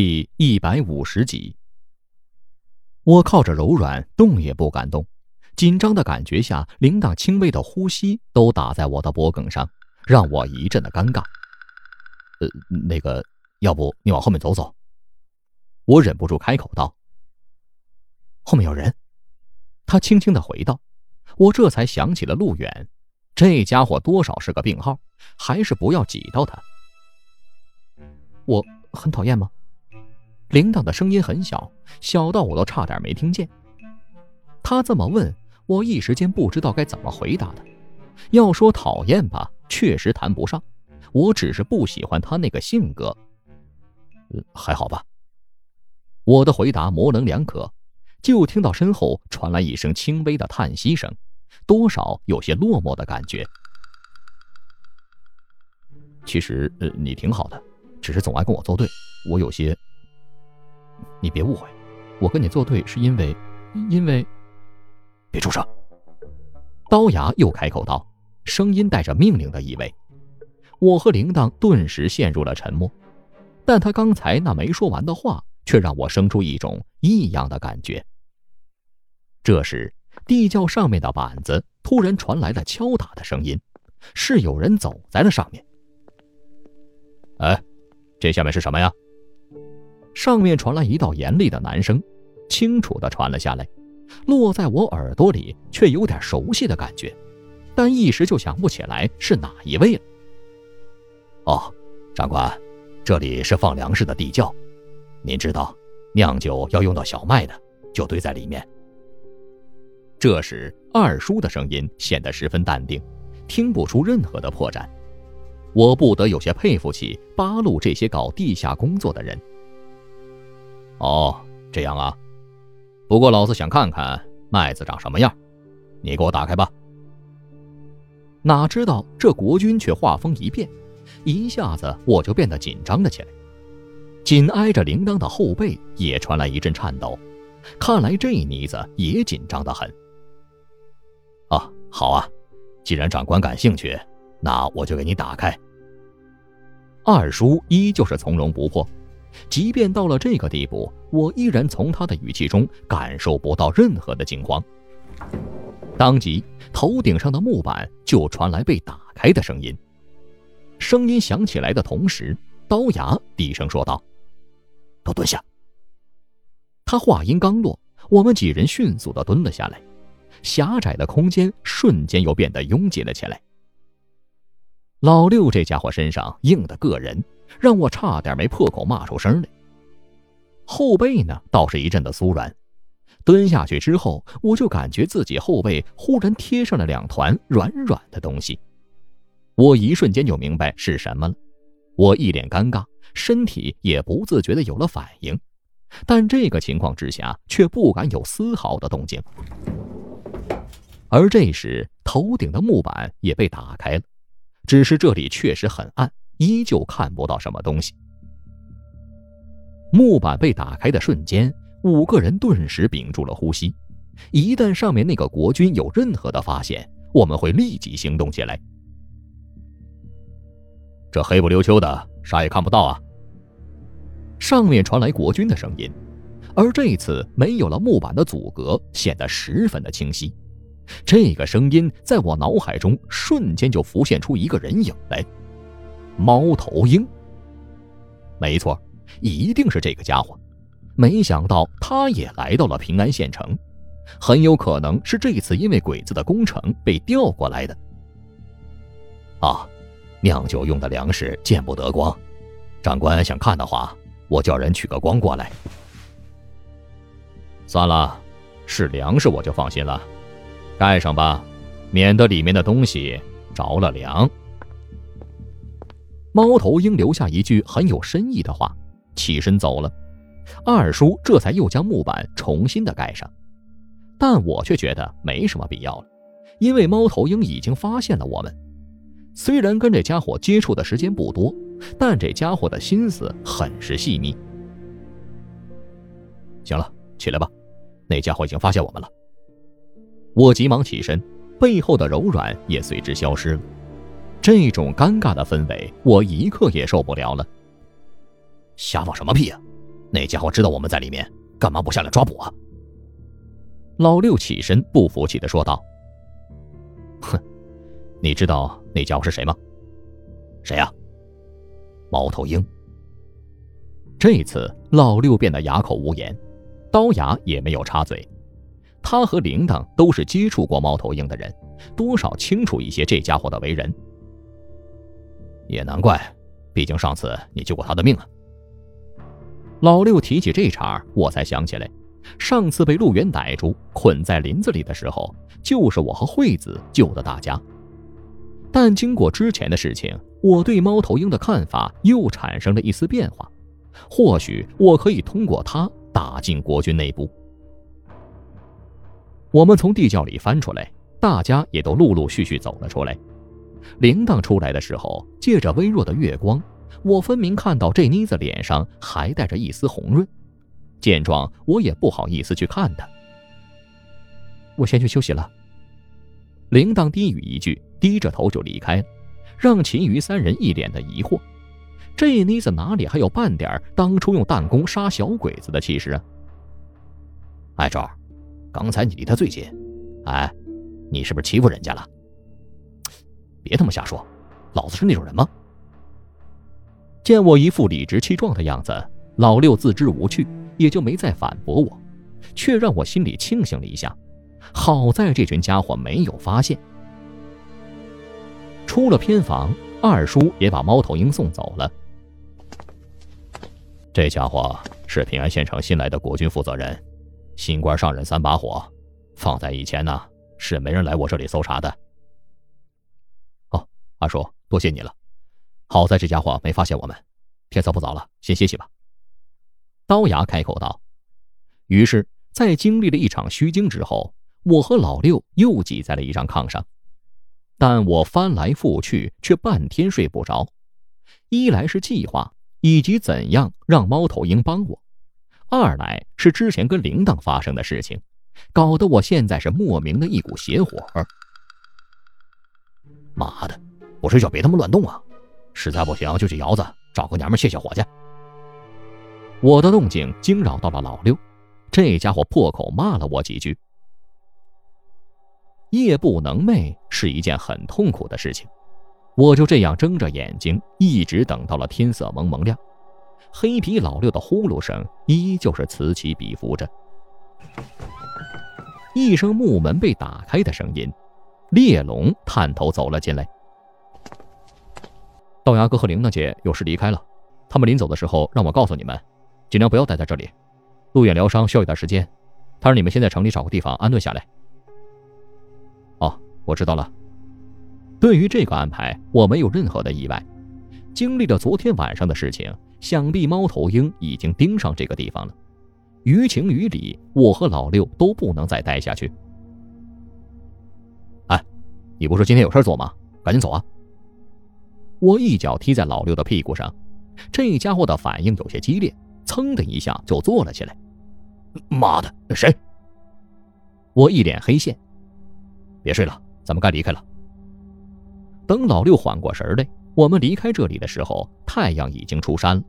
第一百五十集。我靠着柔软，动也不敢动。紧张的感觉下，铃铛轻微的呼吸都打在我的脖颈上，让我一阵的尴尬。呃，那个，要不你往后面走走？我忍不住开口道。后面有人。他轻轻的回道。我这才想起了路远，这家伙多少是个病号，还是不要挤到他。我很讨厌吗？铃铛的声音很小，小到我都差点没听见。他这么问，我一时间不知道该怎么回答他。要说讨厌吧，确实谈不上，我只是不喜欢他那个性格。还好吧。我的回答模棱两可，就听到身后传来一声轻微的叹息声。多少有些落寞的感觉。其实，呃，你挺好的，只是总爱跟我作对，我有些……你别误会，我跟你作对是因为……因为……别出声！刀牙又开口道，声音带着命令的意味。我和铃铛顿时陷入了沉默，但他刚才那没说完的话，却让我生出一种异样的感觉。这时。地窖上面的板子突然传来了敲打的声音，是有人走在了上面。哎，这下面是什么呀？上面传来一道严厉的男声，清楚的传了下来，落在我耳朵里，却有点熟悉的感觉，但一时就想不起来是哪一位了。哦，长官，这里是放粮食的地窖，您知道，酿酒要用到小麦的，就堆在里面。这时，二叔的声音显得十分淡定，听不出任何的破绽。我不得有些佩服起八路这些搞地下工作的人。哦，这样啊。不过老子想看看麦子长什么样，你给我打开吧。哪知道这国君却话锋一变，一下子我就变得紧张了起来，紧挨着铃铛的后背也传来一阵颤抖，看来这妮子也紧张的很。啊，好啊，既然长官感兴趣，那我就给你打开。二叔依旧是从容不迫，即便到了这个地步，我依然从他的语气中感受不到任何的惊慌。当即，头顶上的木板就传来被打开的声音。声音响起来的同时，刀牙低声说道：“都蹲下。”他话音刚落，我们几人迅速的蹲了下来。狭窄的空间瞬间又变得拥挤了起来。老六这家伙身上硬的硌人，让我差点没破口骂出声来。后背呢，倒是一阵的酥软。蹲下去之后，我就感觉自己后背忽然贴上了两团软软的东西。我一瞬间就明白是什么了。我一脸尴尬，身体也不自觉的有了反应，但这个情况之下却不敢有丝毫的动静。而这时，头顶的木板也被打开了，只是这里确实很暗，依旧看不到什么东西。木板被打开的瞬间，五个人顿时屏住了呼吸。一旦上面那个国君有任何的发现，我们会立即行动起来。这黑不溜秋的，啥也看不到啊！上面传来国君的声音，而这次没有了木板的阻隔，显得十分的清晰。这个声音在我脑海中瞬间就浮现出一个人影来，猫头鹰。没错，一定是这个家伙。没想到他也来到了平安县城，很有可能是这次因为鬼子的攻城被调过来的。啊，酿酒用的粮食见不得光，长官想看的话，我叫人取个光过来。算了，是粮食我就放心了。盖上吧，免得里面的东西着了凉。猫头鹰留下一句很有深意的话，起身走了。二叔这才又将木板重新的盖上，但我却觉得没什么必要了，因为猫头鹰已经发现了我们。虽然跟这家伙接触的时间不多，但这家伙的心思很是细腻。行了，起来吧，那家伙已经发现我们了。我急忙起身，背后的柔软也随之消失了。这种尴尬的氛围，我一刻也受不了了。瞎放什么屁啊！那家伙知道我们在里面，干嘛不下来抓捕啊？老六起身，不服气的说道：“哼，你知道那家伙是谁吗？谁呀？猫头鹰。”这次老六变得哑口无言，刀牙也没有插嘴。他和铃铛都是接触过猫头鹰的人，多少清楚一些这家伙的为人。也难怪，毕竟上次你救过他的命啊。老六提起这茬，我才想起来，上次被路远逮住，捆在林子里的时候，就是我和惠子救的大家。但经过之前的事情，我对猫头鹰的看法又产生了一丝变化。或许我可以通过他打进国军内部。我们从地窖里翻出来，大家也都陆陆续续走了出来。铃铛出来的时候，借着微弱的月光，我分明看到这妮子脸上还带着一丝红润。见状，我也不好意思去看她。我先去休息了。铃铛低语一句，低着头就离开了，让秦余三人一脸的疑惑。这妮子哪里还有半点当初用弹弓杀小鬼子的气势啊？哎，周，刚才你离他最近，哎，你是不是欺负人家了？别他妈瞎说，老子是那种人吗？见我一副理直气壮的样子，老六自知无趣，也就没再反驳我，却让我心里庆幸了一下。好在这群家伙没有发现。出了偏房，二叔也把猫头鹰送走了。这家伙是平安县城新来的国军负责人，新官上任三把火，放在以前呢是没人来我这里搜查的。哦，二叔，多谢你了，好在这家伙没发现我们。天色不早了，先歇息吧。刀牙开口道。于是，在经历了一场虚惊之后，我和老六又挤在了一张炕上，但我翻来覆去却半天睡不着。一来是计划。以及怎样让猫头鹰帮我？二来是之前跟铃铛发生的事情，搞得我现在是莫名的一股邪火。妈的，我睡觉别他妈乱动啊！实在不行就去窑子找个娘们泄泄火去。我的动静惊扰到了老六，这家伙破口骂了我几句。夜不能寐是一件很痛苦的事情。我就这样睁着眼睛，一直等到了天色蒙蒙亮，黑皮老六的呼噜声依旧是此起彼伏着。一声木门被打开的声音，烈龙探头走了进来。道牙哥和铃铛姐有事离开了，他们临走的时候让我告诉你们，尽量不要待在这里。路远疗伤需要一段时间，他让你们先在城里找个地方安顿下来。哦，我知道了。对于这个安排，我没有任何的意外。经历了昨天晚上的事情，想必猫头鹰已经盯上这个地方了。于情于理，我和老六都不能再待下去。哎，你不是今天有事做吗？赶紧走啊！我一脚踢在老六的屁股上，这家伙的反应有些激烈，噌的一下就坐了起来。妈的，谁？我一脸黑线。别睡了，咱们该离开了。等老六缓过神来，我们离开这里的时候，太阳已经出山了，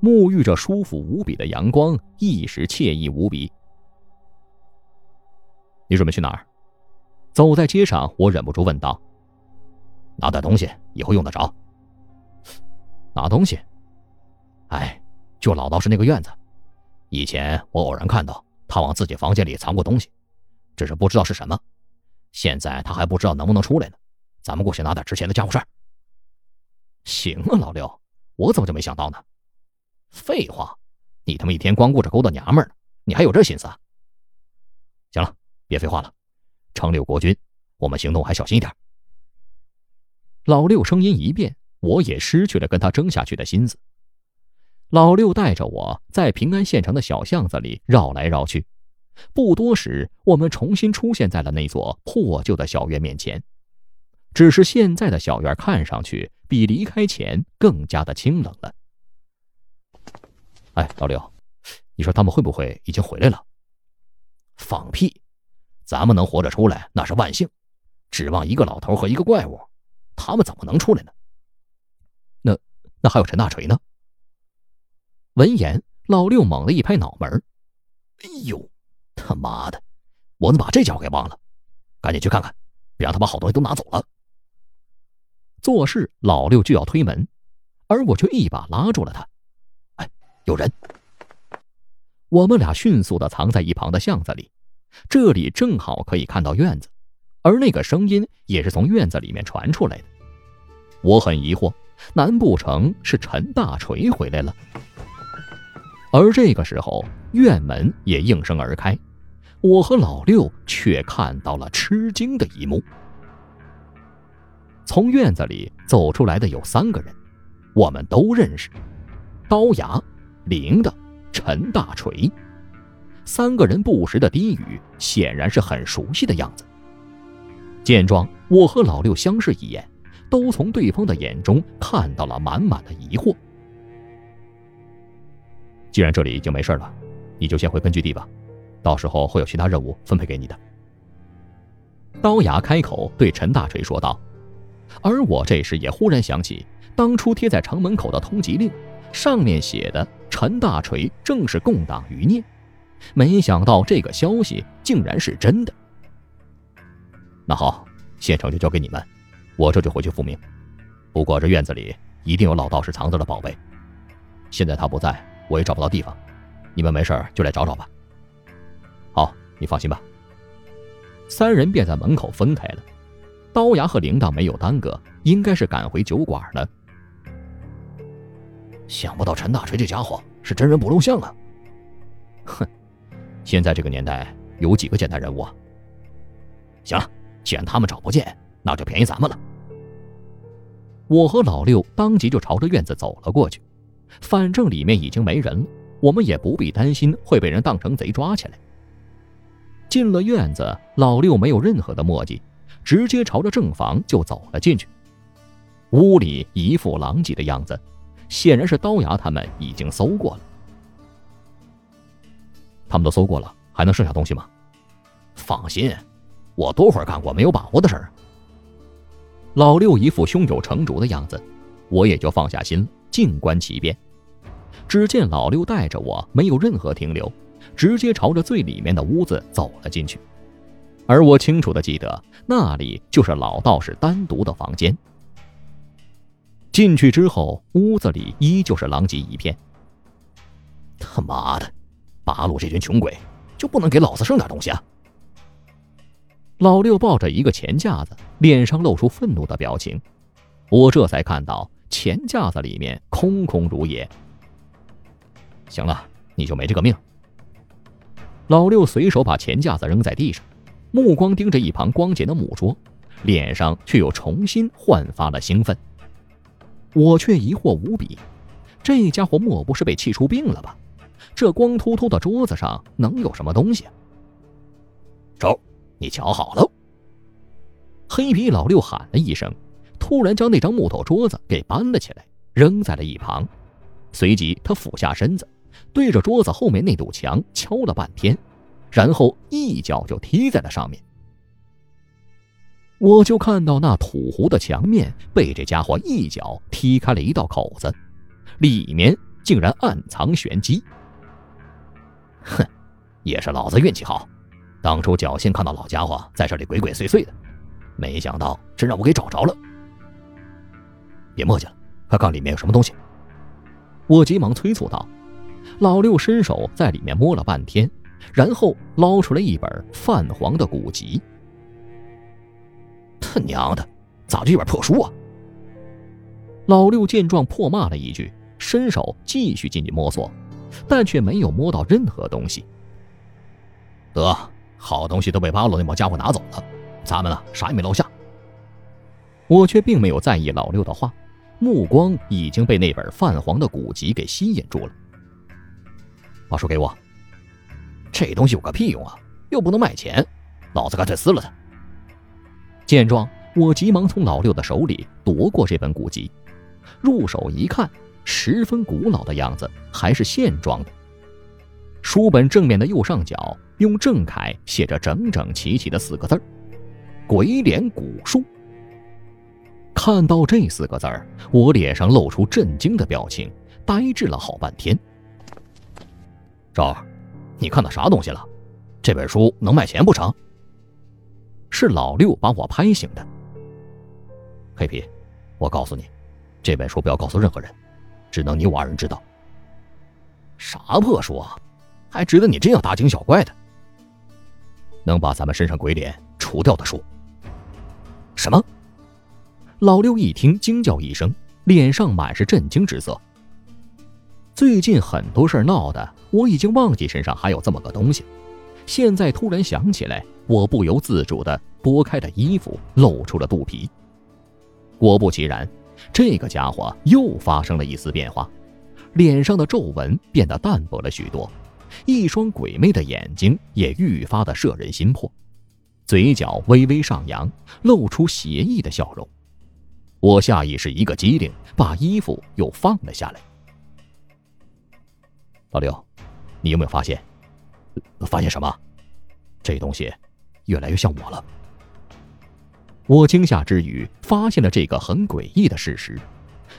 沐浴着舒服无比的阳光，一时惬意无比。你准备去哪儿？走在街上，我忍不住问道。拿点东西，以后用得着。拿东西？哎，就老道士那个院子，以前我偶然看到他往自己房间里藏过东西，只是不知道是什么，现在他还不知道能不能出来呢。咱们过去拿点值钱的家伙事儿。行啊，老六，我怎么就没想到呢？废话，你他妈一天光顾着勾搭娘们儿呢，你还有这心思？啊行了，别废话了，城里有国军，我们行动还小心一点。老六声音一变，我也失去了跟他争下去的心思。老六带着我在平安县城的小巷子里绕来绕去，不多时，我们重新出现在了那座破旧的小院面前。只是现在的小院看上去比离开前更加的清冷了。哎，老六，你说他们会不会已经回来了？放屁！咱们能活着出来那是万幸，指望一个老头和一个怪物，他们怎么能出来呢？那那还有陈大锤呢？闻言，老六猛地一拍脑门：“哎呦，他妈的！我怎么把这家伙给忘了？赶紧去看看，别让他把好东西都拿走了。”做事，老六就要推门，而我却一把拉住了他。“哎，有人！”我们俩迅速的藏在一旁的巷子里，这里正好可以看到院子，而那个声音也是从院子里面传出来的。我很疑惑，难不成是陈大锤回来了？而这个时候，院门也应声而开，我和老六却看到了吃惊的一幕。从院子里走出来的有三个人，我们都认识：刀牙、铃铛、陈大锤。三个人不时的低语，显然是很熟悉的样子。见状，我和老六相视一眼。都从对方的眼中看到了满满的疑惑。既然这里已经没事了，你就先回根据地吧，到时候会有其他任务分配给你的。刀牙开口对陈大锤说道，而我这时也忽然想起当初贴在城门口的通缉令，上面写的陈大锤正是共党余孽，没想到这个消息竟然是真的。那好，县城就交给你们。我这就回去复命，不过这院子里一定有老道士藏着的宝贝。现在他不在，我也找不到地方。你们没事就来找找吧。好，你放心吧。三人便在门口分开了。刀牙和铃铛没有耽搁，应该是赶回酒馆了。想不到陈大锤这家伙是真人不露相啊！哼，现在这个年代有几个简单人物啊？行了，既然他们找不见，那就便宜咱们了。我和老六当即就朝着院子走了过去，反正里面已经没人了，我们也不必担心会被人当成贼抓起来。进了院子，老六没有任何的墨迹，直接朝着正房就走了进去。屋里一副狼藉的样子，显然是刀牙他们已经搜过了。他们都搜过了，还能剩下东西吗？放心，我多会儿干过没有把握的事儿。老六一副胸有成竹的样子，我也就放下心，静观其变。只见老六带着我，没有任何停留，直接朝着最里面的屋子走了进去。而我清楚的记得，那里就是老道士单独的房间。进去之后，屋子里依旧是狼藉一片。他妈的，八路这群穷鬼，就不能给老子剩点东西啊！老六抱着一个钱架子，脸上露出愤怒的表情。我这才看到钱架子里面空空如也。行了，你就没这个命。老六随手把钱架子扔在地上，目光盯着一旁光洁的木桌，脸上却又重新焕发了兴奋。我却疑惑无比，这家伙莫不是被气出病了吧？这光秃秃的桌子上能有什么东西？走。你瞧好了！黑皮老六喊了一声，突然将那张木头桌子给搬了起来，扔在了一旁。随即，他俯下身子，对着桌子后面那堵墙敲了半天，然后一脚就踢在了上面。我就看到那土糊的墙面被这家伙一脚踢开了一道口子，里面竟然暗藏玄机。哼，也是老子运气好。当初侥幸看到老家伙在这里鬼鬼祟祟的，没想到真让我给找着了。别墨迹了，快看里面有什么东西！我急忙催促道。老六伸手在里面摸了半天，然后捞出来一本泛黄的古籍。他娘的，咋就一本破书啊！老六见状破骂了一句，伸手继续进去摸索，但却没有摸到任何东西。得。好东西都被八路那帮家伙拿走了，咱们呢啥也没落下。我却并没有在意老六的话，目光已经被那本泛黄的古籍给吸引住了。把书给我。这东西有个屁用啊，又不能卖钱，老子干脆撕了它。见状，我急忙从老六的手里夺过这本古籍，入手一看，十分古老的样子，还是线装的。书本正面的右上角用正楷写着整整齐齐的四个字儿：“鬼脸古书。”看到这四个字儿，我脸上露出震惊的表情，呆滞了好半天。赵儿，你看到啥东西了？这本书能卖钱不成？是老六把我拍醒的。黑皮，我告诉你，这本书不要告诉任何人，只能你我二人知道。啥破书啊，还值得你这样大惊小怪的？能把咱们身上鬼脸除掉的说？什么？老六一听，惊叫一声，脸上满是震惊之色。最近很多事闹的，我已经忘记身上还有这么个东西。现在突然想起来，我不由自主的拨开了衣服，露出了肚皮。果不其然，这个家伙又发生了一丝变化，脸上的皱纹变得淡薄了许多，一双鬼魅的眼睛也愈发的摄人心魄，嘴角微微上扬，露出邪异的笑容。我下意识一个机灵，把衣服又放了下来。老六，你有没有发现？发现什么？这东西越来越像我了。我惊吓之余，发现了这个很诡异的事实：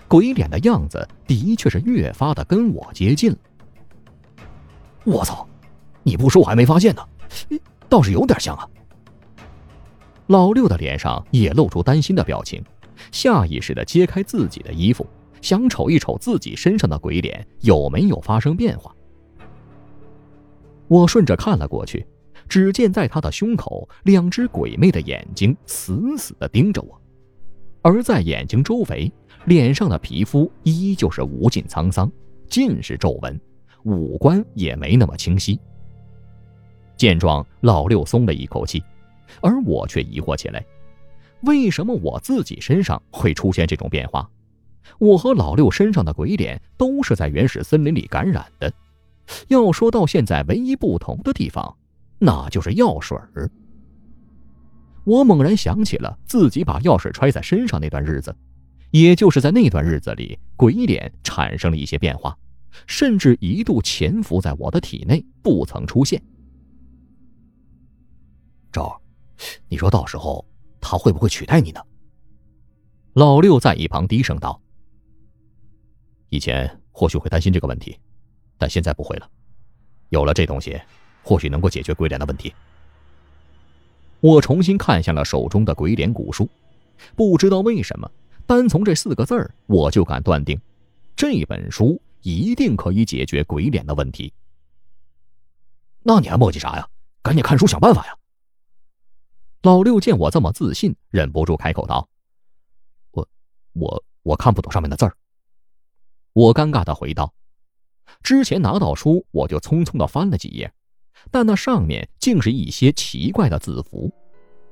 鬼脸的样子的确是越发的跟我接近了。我操！你不说我还没发现呢，倒是有点像啊。老六的脸上也露出担心的表情，下意识的揭开自己的衣服，想瞅一瞅自己身上的鬼脸有没有发生变化。我顺着看了过去。只见在他的胸口，两只鬼魅的眼睛死死的盯着我，而在眼睛周围，脸上的皮肤依旧是无尽沧桑，尽是皱纹，五官也没那么清晰。见状，老六松了一口气，而我却疑惑起来：为什么我自己身上会出现这种变化？我和老六身上的鬼脸都是在原始森林里感染的。要说到现在，唯一不同的地方。那就是药水儿。我猛然想起了自己把药水揣在身上那段日子，也就是在那段日子里，鬼脸产生了一些变化，甚至一度潜伏在我的体内，不曾出现。赵，你说到时候他会不会取代你呢？老六在一旁低声道：“以前或许会担心这个问题，但现在不会了。有了这东西。”或许能够解决鬼脸的问题。我重新看向了手中的鬼脸古书，不知道为什么，单从这四个字儿，我就敢断定，这本书一定可以解决鬼脸的问题。那你还磨叽啥呀？赶紧看书想办法呀！老六见我这么自信，忍不住开口道：“我、我、我看不懂上面的字儿。”我尴尬的回道：“之前拿到书，我就匆匆的翻了几页。”但那上面竟是一些奇怪的字符，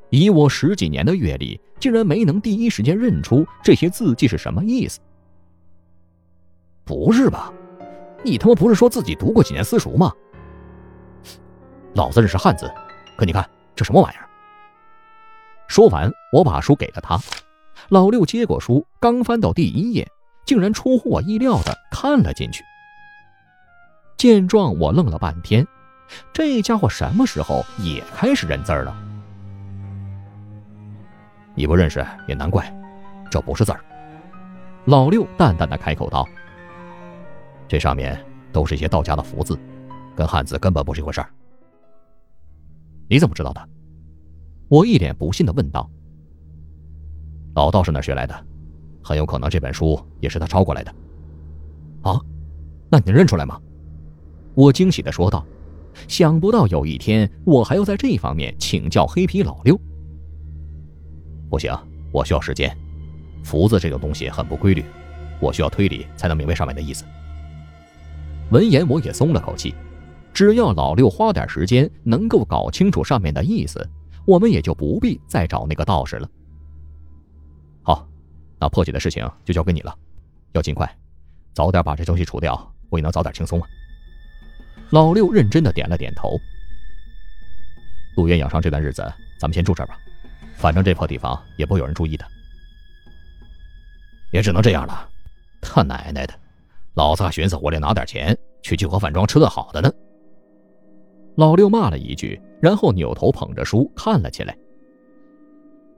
以我十几年的阅历，竟然没能第一时间认出这些字迹是什么意思。不是吧？你他妈不是说自己读过几年私塾吗？老子认识汉字，可你看这什么玩意儿？说完，我把书给了他。老六接过书，刚翻到第一页，竟然出乎我意料的看了进去。见状，我愣了半天。这家伙什么时候也开始认字了？你不认识也难怪，这不是字儿。老六淡淡的开口道：“这上面都是一些道家的符字，跟汉字根本不是一回事儿。”你怎么知道的？我一脸不信的问道。老道士那学来的，很有可能这本书也是他抄过来的。啊？那你能认出来吗？我惊喜的说道。想不到有一天我还要在这方面请教黑皮老六。不行，我需要时间。符字这种东西很不规律，我需要推理才能明白上面的意思。闻言，我也松了口气。只要老六花点时间能够搞清楚上面的意思，我们也就不必再找那个道士了。好，那破解的事情就交给你了，要尽快，早点把这东西除掉，我也能早点轻松啊。老六认真的点了点头。陆渊养伤这段日子，咱们先住这儿吧，反正这破地方也不会有人注意的。也只能这样了。他奶奶的，老子还寻思我得拿点钱去聚合饭庄吃顿好的呢。老六骂了一句，然后扭头捧着书看了起来。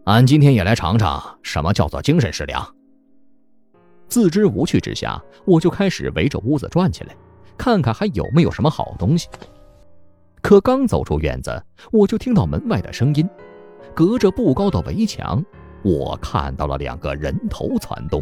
俺今天也来尝尝什么叫做精神食粮。自知无趣之下，我就开始围着屋子转起来。看看还有没有什么好东西。可刚走出院子，我就听到门外的声音。隔着不高的围墙，我看到了两个人头攒动。